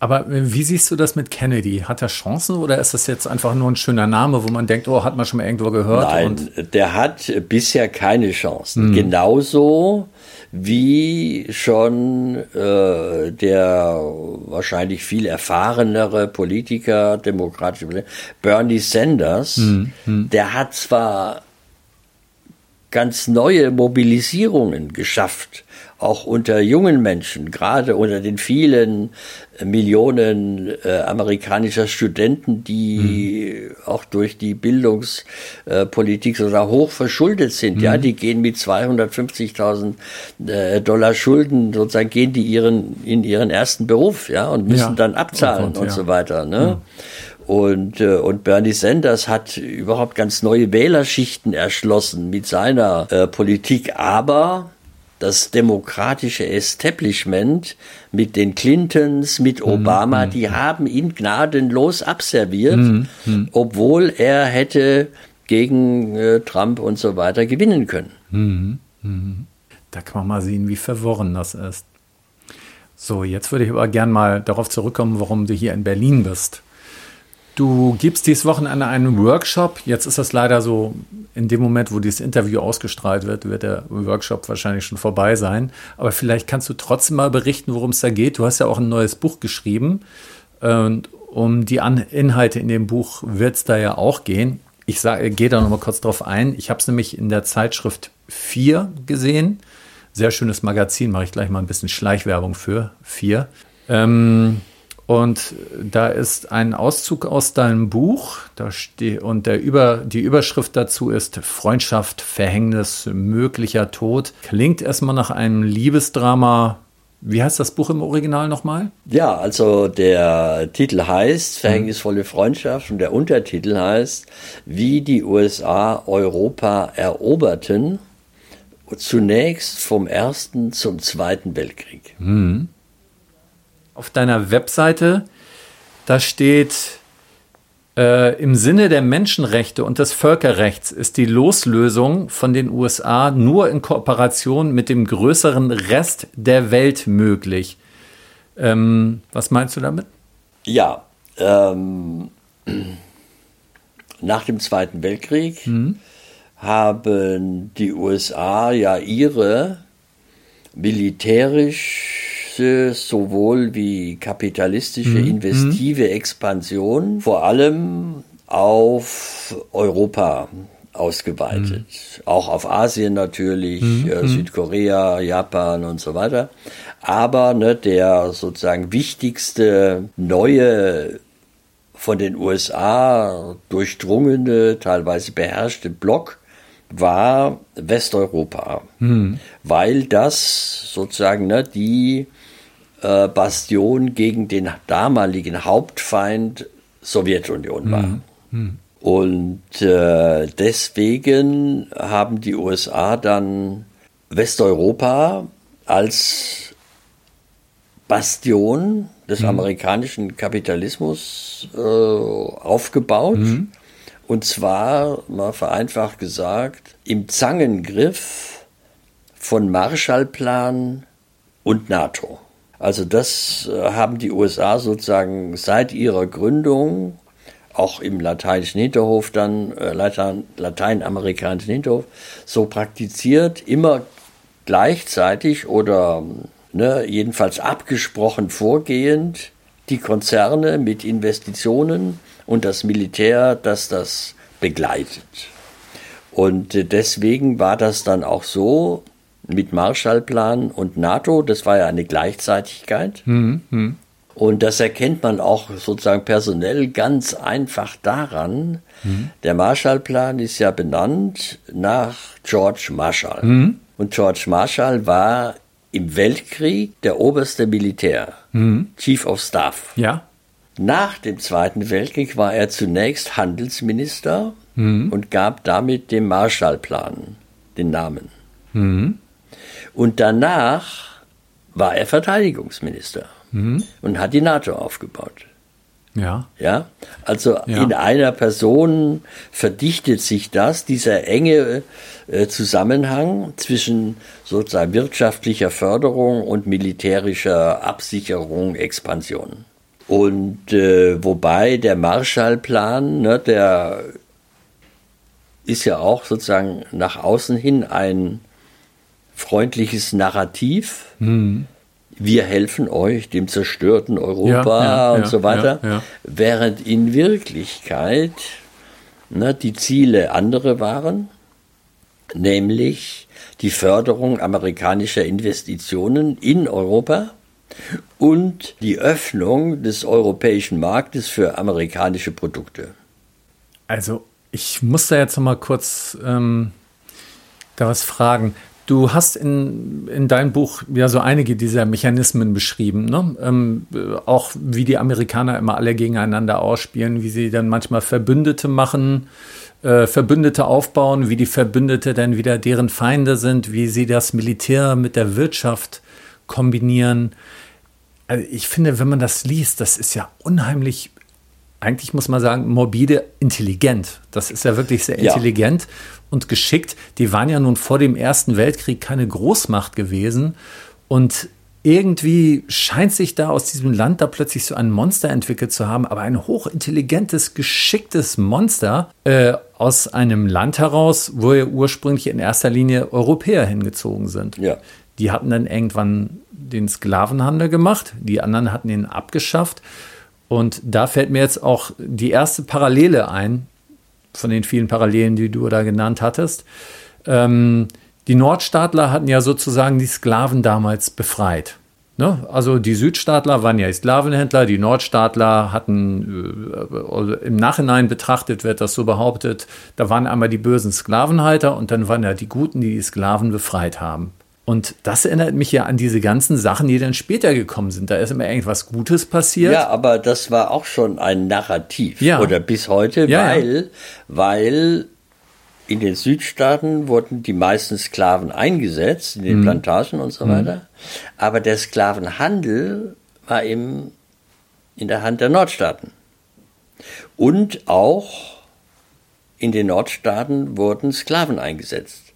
Aber wie siehst du das mit Kennedy? Hat er Chancen oder ist das jetzt einfach nur ein schöner Name, wo man denkt, oh, hat man schon mal irgendwo gehört? Nein, der hat bisher keine Chancen. Mhm. Genauso wie schon äh, der wahrscheinlich viel erfahrenere Politiker, demokratische Politiker, Bernie Sanders, mhm. der hat zwar ganz neue Mobilisierungen geschafft auch unter jungen Menschen, gerade unter den vielen Millionen äh, amerikanischer Studenten, die mhm. auch durch die Bildungspolitik äh, sogar hoch verschuldet sind. Mhm. Ja, die gehen mit 250.000 äh, Dollar Schulden sozusagen gehen die ihren in ihren ersten Beruf, ja, und müssen ja. dann abzahlen oh und, und ja. so weiter. Ne? Mhm. Und, äh, und Bernie Sanders hat überhaupt ganz neue Wählerschichten erschlossen mit seiner äh, Politik, aber das demokratische Establishment mit den Clintons, mit mhm, Obama, mhm. die haben ihn gnadenlos abserviert, mhm. mhm. obwohl er hätte gegen äh, Trump und so weiter gewinnen können. Mhm. Mhm. Da kann man mal sehen, wie verworren das ist. So, jetzt würde ich aber gern mal darauf zurückkommen, warum du hier in Berlin bist. Du gibst dieses Wochenende einen Workshop. Jetzt ist das leider so, in dem Moment, wo dieses Interview ausgestrahlt wird, wird der Workshop wahrscheinlich schon vorbei sein. Aber vielleicht kannst du trotzdem mal berichten, worum es da geht. Du hast ja auch ein neues Buch geschrieben. Und um die Inhalte in dem Buch wird es da ja auch gehen. Ich gehe da nochmal kurz drauf ein. Ich habe es nämlich in der Zeitschrift 4 gesehen. Sehr schönes Magazin, mache ich gleich mal ein bisschen Schleichwerbung für 4. Ähm, und da ist ein Auszug aus deinem Buch. Da steht, und der Über, die Überschrift dazu ist Freundschaft, Verhängnis, möglicher Tod. Klingt erstmal nach einem Liebesdrama. Wie heißt das Buch im Original nochmal? Ja, also der Titel heißt Verhängnisvolle Freundschaft und der Untertitel heißt Wie die USA Europa eroberten. Zunächst vom Ersten zum Zweiten Weltkrieg. Mhm auf deiner Webseite, da steht, äh, im Sinne der Menschenrechte und des Völkerrechts ist die Loslösung von den USA nur in Kooperation mit dem größeren Rest der Welt möglich. Ähm, was meinst du damit? Ja, ähm, nach dem Zweiten Weltkrieg mhm. haben die USA ja ihre militärische sowohl wie kapitalistische Mhm. investive Expansion vor allem auf Europa ausgeweitet. Auch auf Asien natürlich, äh, Südkorea, Japan und so weiter. Aber ne, der sozusagen wichtigste neue von den USA durchdrungene, teilweise beherrschte Block war Westeuropa, weil das sozusagen ne, die äh, Bastion gegen den damaligen Hauptfeind Sowjetunion war. Und äh, deswegen haben die USA dann Westeuropa als Bastion des amerikanischen Kapitalismus äh, aufgebaut. Und zwar, mal vereinfacht gesagt, im Zangengriff von Marshallplan und NATO. Also das äh, haben die USA sozusagen seit ihrer Gründung, auch im lateinischen Hinterhof dann, äh, Latein, lateinamerikanischen Hinterhof, so praktiziert, immer gleichzeitig oder ne, jedenfalls abgesprochen vorgehend die Konzerne mit Investitionen und das Militär, das das begleitet. Und äh, deswegen war das dann auch so mit Marshallplan und NATO, das war ja eine Gleichzeitigkeit. Und das erkennt man auch sozusagen personell ganz einfach daran. Der Marshallplan ist ja benannt nach George Marshall. Und George Marshall war im Weltkrieg der oberste Militär, Chief of Staff. Ja. Nach dem Zweiten Weltkrieg war er zunächst Handelsminister und gab damit dem Marshallplan den Namen. Und danach war er Verteidigungsminister und hat die NATO aufgebaut. Ja. Ja, also Ja. in einer Person verdichtet sich das, dieser enge äh, Zusammenhang zwischen sozusagen wirtschaftlicher Förderung und militärischer Absicherung, Expansion. Und äh, wobei der Marshallplan, ne, der ist ja auch sozusagen nach außen hin ein freundliches Narrativ. Wir helfen euch, dem zerstörten Europa Ja, ja, und ja, so weiter. Während in Wirklichkeit ne, die Ziele andere waren, nämlich die Förderung amerikanischer Investitionen in Europa und die Öffnung des europäischen Marktes für amerikanische Produkte. Also, ich muss da jetzt noch mal kurz ähm, da was fragen. Du hast in, in deinem Buch ja so einige dieser Mechanismen beschrieben, ne? ähm, äh, auch wie die Amerikaner immer alle gegeneinander ausspielen, wie sie dann manchmal Verbündete machen, äh, Verbündete aufbauen, wie die Verbündete dann wieder deren Feinde sind, wie sie das Militär mit der Wirtschaft kombinieren. Also ich finde, wenn man das liest, das ist ja unheimlich eigentlich muss man sagen, morbide intelligent. Das ist ja wirklich sehr Ja. intelligent und geschickt. Die waren ja nun vor dem Ersten Weltkrieg keine Großmacht gewesen. Und irgendwie scheint sich da aus diesem Land da plötzlich so ein Monster entwickelt zu haben, aber ein hochintelligentes, geschicktes Monster äh, aus einem Land heraus, wo ja ursprünglich in erster Linie Europäer hingezogen sind. Ja. Die hatten dann irgendwann den Sklavenhandel gemacht, die anderen hatten ihn abgeschafft. Und da fällt mir jetzt auch die erste Parallele ein, von den vielen Parallelen, die du da genannt hattest. Ähm, die Nordstaatler hatten ja sozusagen die Sklaven damals befreit. Ne? Also die Südstaatler waren ja Sklavenhändler, die Nordstaatler hatten, äh, also im Nachhinein betrachtet wird das so behauptet, da waren einmal die bösen Sklavenhalter und dann waren ja die Guten, die die Sklaven befreit haben. Und das erinnert mich ja an diese ganzen Sachen, die dann später gekommen sind. Da ist immer irgendwas Gutes passiert. Ja, aber das war auch schon ein Narrativ. Ja. Oder bis heute, Ja, ja. weil, weil in den Südstaaten wurden die meisten Sklaven eingesetzt, in Mhm. den Plantagen und so weiter. Aber der Sklavenhandel war im, in der Hand der Nordstaaten. Und auch in den Nordstaaten wurden Sklaven eingesetzt.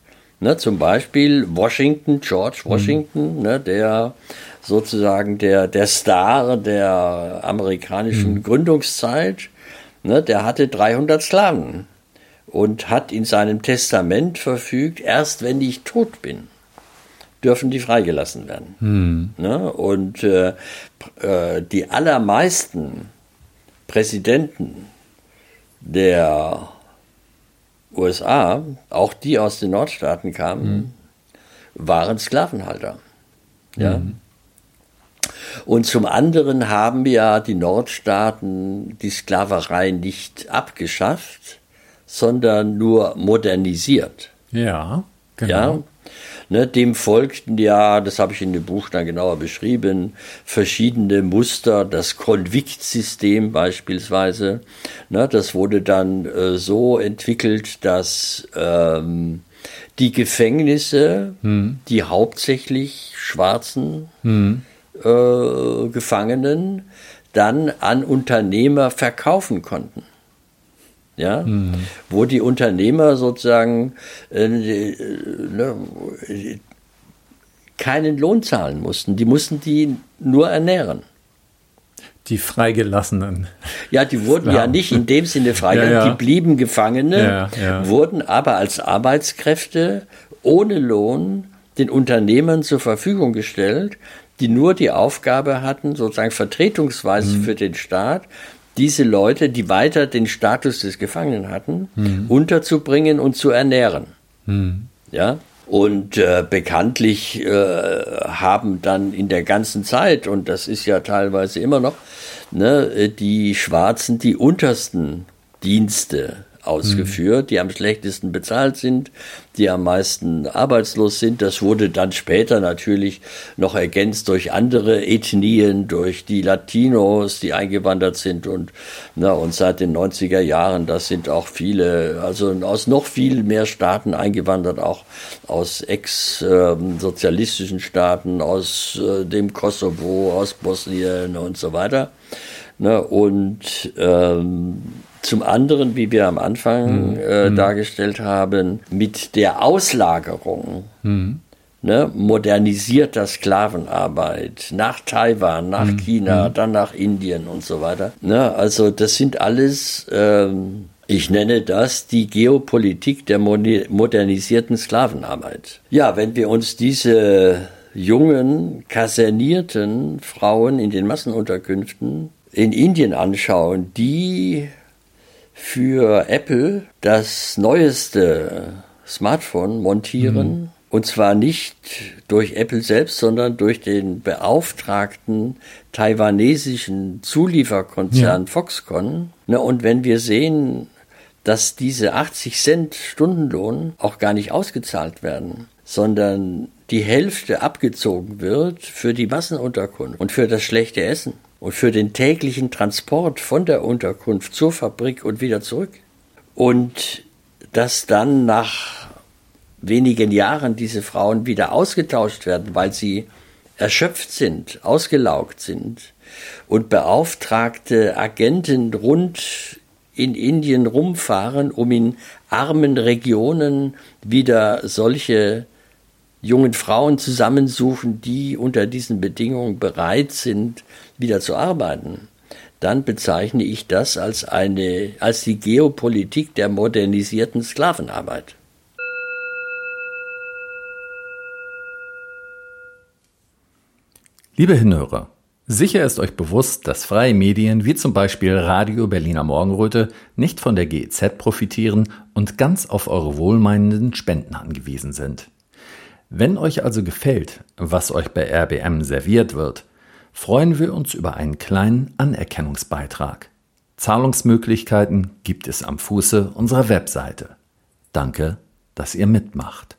Ne, zum Beispiel Washington, George Washington, ne, der sozusagen der, der Star der amerikanischen Gründungszeit, ne, der hatte 300 Sklaven. und hat in seinem Testament verfügt, erst wenn ich tot bin, dürfen die freigelassen werden. Hm. Ne? Und äh, äh, die allermeisten Präsidenten der USA, auch die aus den Nordstaaten kamen, hm. waren Sklavenhalter. Ja. Hm. Und zum anderen haben ja die Nordstaaten die Sklaverei nicht abgeschafft, sondern nur modernisiert. Ja, genau. Ja? Ne, dem folgten ja, das habe ich in dem Buch dann genauer beschrieben, verschiedene Muster, das Konviktsystem beispielsweise. Ne, das wurde dann äh, so entwickelt, dass ähm, die Gefängnisse, hm. die hauptsächlich schwarzen hm. äh, Gefangenen, dann an Unternehmer verkaufen konnten ja, mhm. wo die Unternehmer sozusagen äh, ne, keinen Lohn zahlen mussten. Die mussten die nur ernähren. Die Freigelassenen. Ja, die wurden ja, ja nicht in dem Sinne freigelassen, ja, ja. die blieben Gefangene, wurden aber als Arbeitskräfte ohne Lohn den Unternehmern zur Verfügung gestellt, die nur die Aufgabe hatten, sozusagen vertretungsweise mhm. für den Staat, diese Leute, die weiter den Status des Gefangenen hatten, mhm. unterzubringen und zu ernähren. Mhm. Ja. Und äh, bekanntlich äh, haben dann in der ganzen Zeit, und das ist ja teilweise immer noch, ne, die Schwarzen die untersten Dienste ausgeführt, die am schlechtesten bezahlt sind, die am meisten arbeitslos sind. Das wurde dann später natürlich noch ergänzt durch andere Ethnien, durch die Latinos, die eingewandert sind und, na, und seit den 90er Jahren, das sind auch viele, also aus noch viel mehr Staaten eingewandert, auch aus ex-sozialistischen Staaten, aus äh, dem Kosovo, aus Bosnien und so weiter. Ne, und ähm, zum anderen, wie wir am Anfang mhm. äh, mhm. dargestellt haben, mit der Auslagerung mhm. ne, modernisierter Sklavenarbeit nach Taiwan, nach mhm. China, mhm. dann nach Indien und so weiter. Ne, also das sind alles, ähm, ich nenne das die Geopolitik der modernisierten Sklavenarbeit. Ja, wenn wir uns diese jungen, kasernierten Frauen in den Massenunterkünften in Indien anschauen, die für Apple das neueste Smartphone montieren. Mhm. Und zwar nicht durch Apple selbst, sondern durch den beauftragten taiwanesischen Zulieferkonzern ja. Foxconn. Ne, und wenn wir sehen, dass diese 80 Cent Stundenlohn auch gar nicht ausgezahlt werden, sondern die Hälfte abgezogen wird für die Massenunterkunft und für das schlechte Essen und für den täglichen Transport von der Unterkunft zur Fabrik und wieder zurück. Und dass dann nach wenigen Jahren diese Frauen wieder ausgetauscht werden, weil sie erschöpft sind, ausgelaugt sind und beauftragte Agenten rund in Indien rumfahren, um in armen Regionen wieder solche jungen Frauen zusammensuchen, die unter diesen Bedingungen bereit sind, wieder zu arbeiten, dann bezeichne ich das als eine, als die Geopolitik der modernisierten Sklavenarbeit. Liebe Hinhörer, sicher ist euch bewusst, dass freie Medien wie zum Beispiel Radio Berliner Morgenröte nicht von der GEZ profitieren und ganz auf eure wohlmeinenden Spenden angewiesen sind. Wenn euch also gefällt, was euch bei RBM serviert wird, freuen wir uns über einen kleinen Anerkennungsbeitrag. Zahlungsmöglichkeiten gibt es am Fuße unserer Webseite. Danke, dass ihr mitmacht.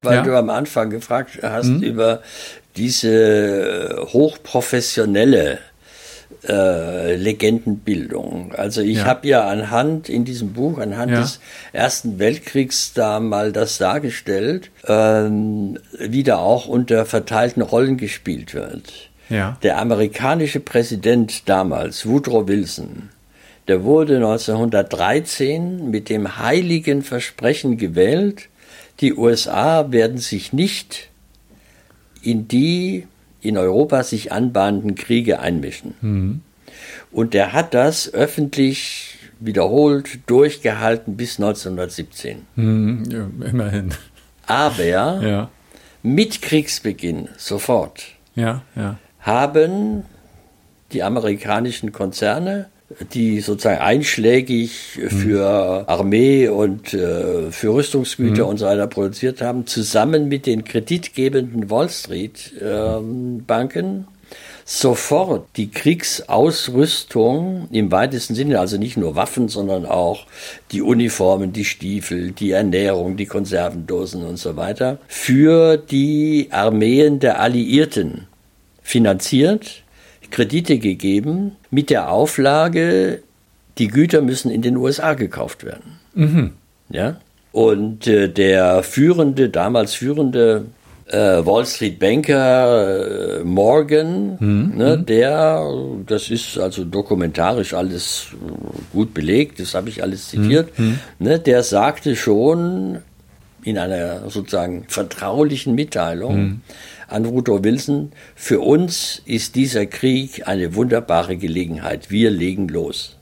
Weil ja. du am Anfang gefragt hast mhm. über diese hochprofessionelle äh, Legendenbildung. Also ich ja. habe ja anhand in diesem Buch, anhand ja. des Ersten Weltkriegs da mal das dargestellt, ähm, wie da auch unter verteilten Rollen gespielt wird. Ja. Der amerikanische Präsident damals, Woodrow Wilson, der wurde 1913 mit dem heiligen Versprechen gewählt, die USA werden sich nicht in die in Europa sich anbahnenden Kriege einmischen. Mhm. Und er hat das öffentlich wiederholt durchgehalten bis 1917. Mhm, ja, immerhin. Aber Ja, mit Kriegsbeginn sofort ja, haben die amerikanischen Konzerne, die sozusagen einschlägig für Armee und äh, für Rüstungsgüter und so weiter produziert haben, zusammen mit den kreditgebenden Wall Street ähm, Banken sofort die Kriegsausrüstung im weitesten Sinne, also nicht nur Waffen, sondern auch die Uniformen, die Stiefel, die Ernährung, die Konservendosen und so weiter, für die Armeen der Alliierten finanziert, Kredite gegeben, mit der Auflage, die Güter müssen in den USA gekauft werden. Ja? Und äh, der führende, damals führende äh, Wall Street Banker äh, Morgan, ne, der, das ist also dokumentarisch alles äh, gut belegt, das habe ich alles zitiert, ne, der sagte schon in einer sozusagen vertraulichen Mitteilung an Woodrow Wilson, für uns ist dieser Krieg eine wunderbare Gelegenheit, wir legen los.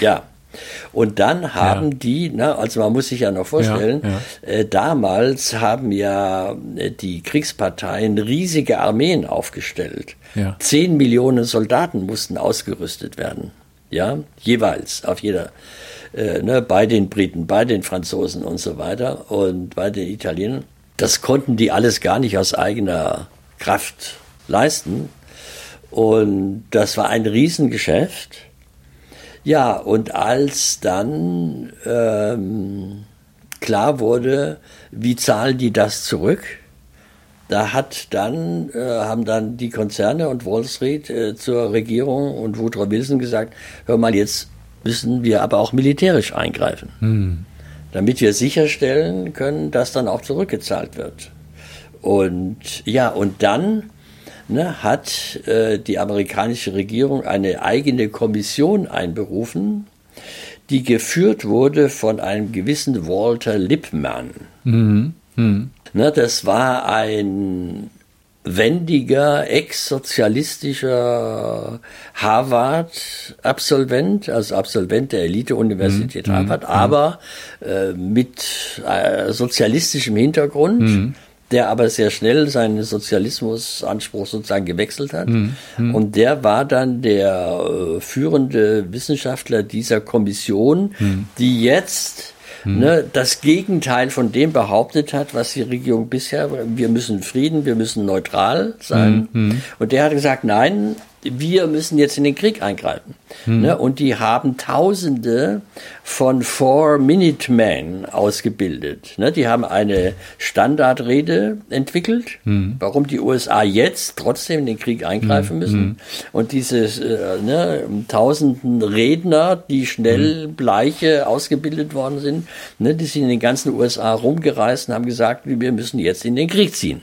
Ja. Und dann haben die, na, also man muss sich ja noch vorstellen, Ja, Äh, damals haben ja äh, die Kriegsparteien riesige Armeen aufgestellt. Ja. Zehn Millionen Soldaten mussten ausgerüstet werden. Ja, jeweils, auf jeder, äh, ne, bei den Briten, bei den Franzosen und so weiter und bei den Italienern. Das konnten die alles gar nicht aus eigener Kraft leisten. Und das war ein Riesengeschäft. Ja, und als dann ähm, klar wurde, wie zahlen die das zurück, da hat dann, äh, haben dann die Konzerne und Wall Street äh, zur Regierung und Woodrow Wilson gesagt, hör mal, jetzt müssen wir aber auch militärisch eingreifen, damit wir sicherstellen können, dass dann auch zurückgezahlt wird. Und ja, und dann ne, hat äh, die amerikanische Regierung eine eigene Kommission einberufen, die geführt wurde von einem gewissen Walter Lippmann. Ne, das war ein wendiger, ex-sozialistischer Harvard-Absolvent, also Absolvent der Elite-Universität Harvard, aber äh, mit äh, sozialistischem Hintergrund der aber sehr schnell seinen Sozialismusanspruch sozusagen gewechselt hat. Und der war dann der äh, führende Wissenschaftler dieser Kommission, die jetzt ne, das Gegenteil von dem behauptet hat, was die Regierung bisher, wir müssen Frieden, wir müssen neutral sein. Und der hat gesagt, nein, wir müssen jetzt in den Krieg eingreifen. Ne, und die haben Tausende von Four-Minute-Men ausgebildet. Ne, die haben eine Standardrede entwickelt, warum die USA jetzt trotzdem in den Krieg eingreifen müssen. Und diese äh, ne, tausenden Redner, die schnell Bleiche ausgebildet worden sind, ne, die sind in den ganzen USA rumgereist und haben gesagt, wir müssen jetzt in den Krieg ziehen.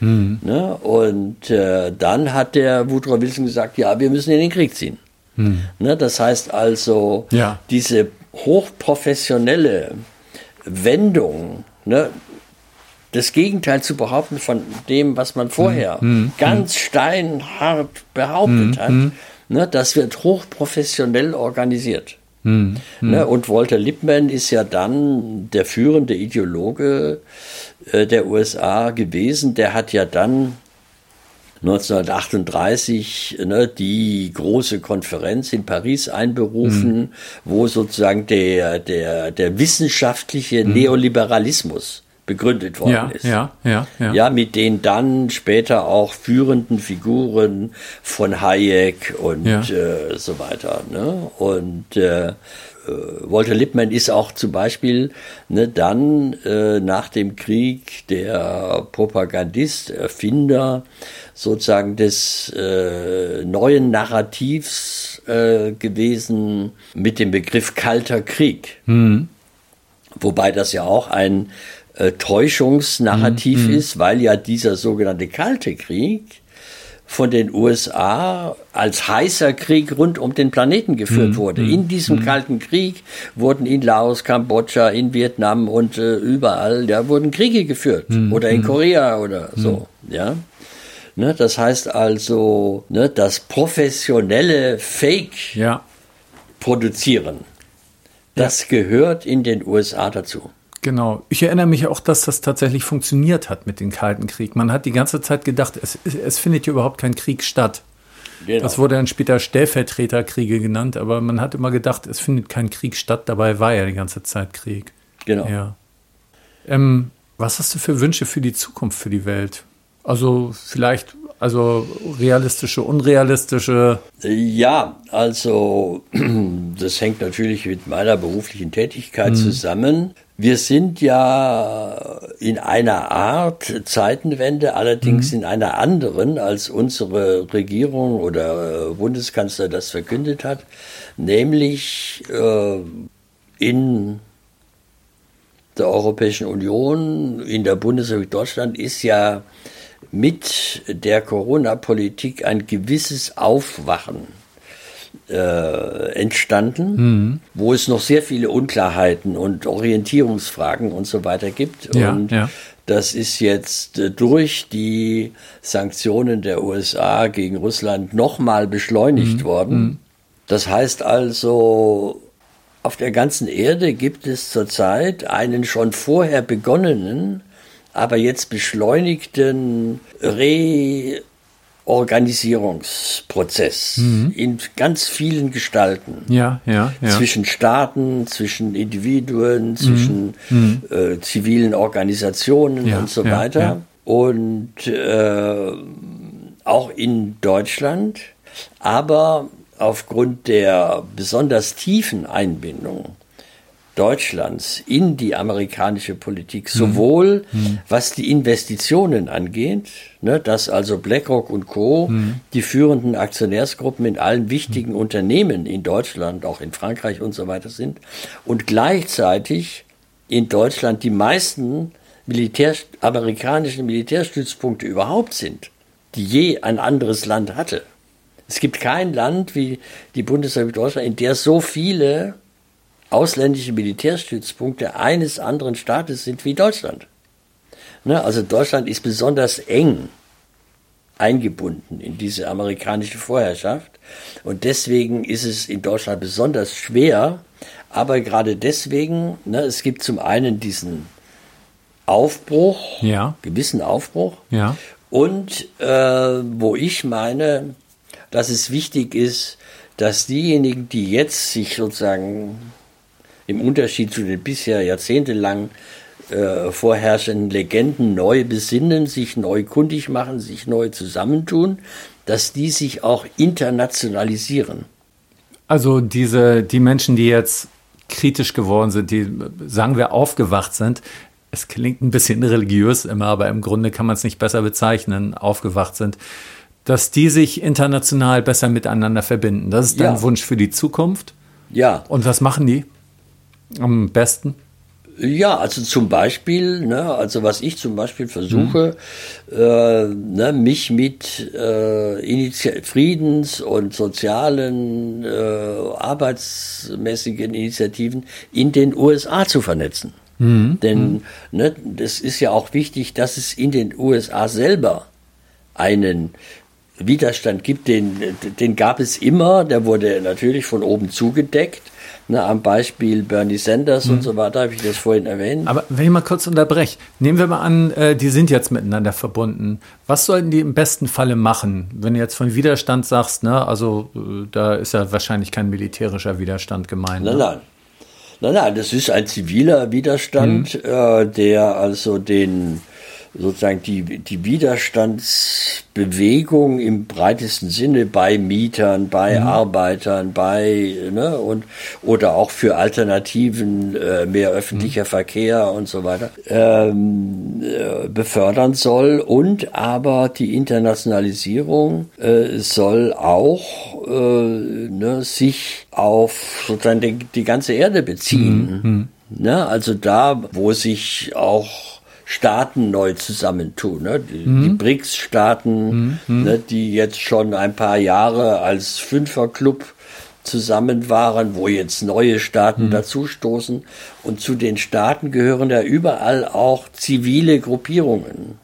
Ne? Und äh, dann hat der Woodrow Wilson gesagt, ja, wir müssen in den Krieg ziehen. Ne? Das heißt also, Ja. diese hochprofessionelle Wendung, ne? das Gegenteil zu behaupten von dem, was man vorher ganz steinhart behauptet hat, ne? das wird hochprofessionell organisiert. Ne, und Walter Lippmann ist ja dann der führende Ideologe äh, der USA gewesen. Der hat ja dann 1938 ne, die große Konferenz in Paris einberufen, wo sozusagen der, der, der wissenschaftliche Neoliberalismus begründet worden Ja, ist. ja, ja, ja. Ja, mit den dann später auch führenden Figuren von Hayek und Ja. äh, so weiter. Ne? Und äh, äh, Walter Lippmann ist auch zum Beispiel ne, dann äh, nach dem Krieg der Propagandist, Erfinder sozusagen des äh, neuen Narrativs äh, gewesen mit dem Begriff Kalter Krieg. Wobei das ja auch ein äh, Täuschungsnarrativ ist, weil ja dieser sogenannte Kalte Krieg von den USA als heißer Krieg rund um den Planeten geführt wurde. In diesem Kalten Krieg wurden in Laos, Kambodscha, in Vietnam und äh, überall, da wurden Kriege geführt. Oder in Korea oder so, ja. Ne, das heißt also, ne, das professionelle Fake Ja, produzieren, das gehört in den USA dazu. Genau. Ich erinnere mich auch, dass das tatsächlich funktioniert hat mit dem Kalten Krieg. Man hat die ganze Zeit gedacht, es, es findet hier überhaupt kein Krieg statt. Genau. Das wurde dann später Stellvertreterkriege genannt, aber man hat immer gedacht, es findet kein Krieg statt. Dabei war ja die ganze Zeit Krieg. genau. Ja. Ähm, was hast du für Wünsche für die Zukunft, für die Welt? Also vielleicht, also realistische, unrealistische. Ja, also das hängt natürlich mit meiner beruflichen Tätigkeit zusammen. Wir sind ja in einer Art Zeitenwende, allerdings in einer anderen, als unsere Regierung oder äh, Bundeskanzler das verkündet hat, nämlich äh, in der Europäischen Union, in der Bundesrepublik Deutschland ist ja mit der Corona-Politik ein gewisses Aufwachen äh, entstanden, wo es noch sehr viele Unklarheiten und Orientierungsfragen und so weiter gibt. Ja, und ja. das ist jetzt äh, durch die Sanktionen der USA gegen Russland nochmal beschleunigt worden. Das heißt also, auf der ganzen Erde gibt es zurzeit einen schon vorher begonnenen, aber jetzt beschleunigten Reorganisierungsprozess in ganz vielen Gestalten Ja, ja, ja. zwischen Staaten, zwischen Individuen, zwischen äh, zivilen Organisationen Ja, und so weiter. ja. Und äh, auch in Deutschland, aber aufgrund der besonders tiefen Einbindung Deutschlands in die amerikanische Politik, sowohl was die Investitionen angeht, ne, dass also BlackRock und Co. die führenden Aktionärsgruppen in allen wichtigen Unternehmen in Deutschland, auch in Frankreich und so weiter sind, und gleichzeitig in Deutschland die meisten Militär, amerikanischen Militärstützpunkte überhaupt sind, die je ein anderes Land hatte. Es gibt kein Land wie die Bundesrepublik Deutschland, in der so viele ausländische Militärstützpunkte eines anderen Staates sind wie Deutschland. Ne, also Deutschland ist besonders eng eingebunden in diese amerikanische Vorherrschaft und deswegen ist es in Deutschland besonders schwer, aber gerade deswegen, ne, es gibt zum einen diesen Aufbruch, Ja. gewissen Aufbruch, Ja. und äh, wo ich meine, dass es wichtig ist, dass diejenigen, die jetzt sich sozusagen im Unterschied zu den bisher jahrzehntelang äh, vorherrschenden Legenden neu besinnen, sich neu kundig machen, sich neu zusammentun, dass die sich auch internationalisieren. Also diese, die Menschen, die jetzt kritisch geworden sind, die, sagen wir, aufgewacht sind, es klingt ein bisschen religiös immer, aber im Grunde kann man es nicht besser bezeichnen, aufgewacht sind, dass die sich international besser miteinander verbinden. Das ist dein Ja. Wunsch für die Zukunft. Ja, Und was machen die am besten? Ja, also zum Beispiel, ne, also was ich zum Beispiel versuche, äh, ne, mich mit äh, Initi Friedens- und sozialen, äh, arbeitsmäßigen Initiativen in den USA zu vernetzen. Denn ne, das ist ja auch wichtig, dass es in den USA selber einen Widerstand gibt, den, den gab es immer, der wurde natürlich von oben zugedeckt. Ne, am Beispiel Bernie Sanders und so weiter habe ich das vorhin erwähnt. Aber wenn ich mal kurz unterbreche, nehmen wir mal an, äh, die sind jetzt miteinander verbunden. Was sollten die im besten Falle machen? Wenn du jetzt von Widerstand sagst, ne, also äh, da ist ja wahrscheinlich kein militärischer Widerstand gemeint. Nein, Ne? nein. Nein, nein, das ist ein ziviler Widerstand, äh, der also den sozusagen die, die Widerstandsbewegung im breitesten Sinne bei Mietern, bei Arbeitern, bei ne, und oder auch für Alternativen äh, mehr öffentlicher Verkehr und so weiter ähm, äh, befördern soll und aber die Internationalisierung äh, soll auch äh, ne, sich auf sozusagen die, die ganze Erde beziehen. Ne? Also da, wo sich auch Staaten neu zusammentun. Ne? Die, die BRICS-Staaten, ne, die jetzt schon ein paar Jahre als Fünferclub zusammen waren, wo jetzt neue Staaten dazustoßen. Und zu den Staaten gehören ja überall auch zivile Gruppierungen.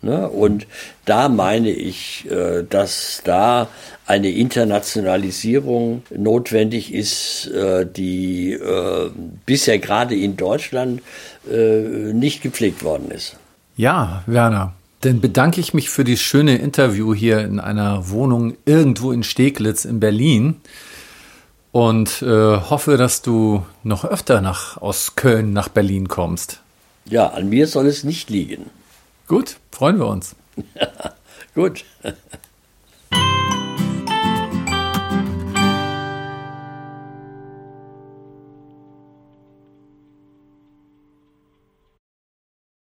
Ne? Und da meine ich, äh, dass da eine Internationalisierung notwendig ist, äh, die äh, bisher gerade in Deutschland nicht gepflegt worden ist. Ja, Werner, dann bedanke ich mich für das schöne Interview hier in einer Wohnung irgendwo in Steglitz in Berlin und äh, hoffe, dass du noch öfter nach, aus Köln nach Berlin kommst. Ja, an mir soll es nicht liegen. Gut, freuen wir uns. Gut.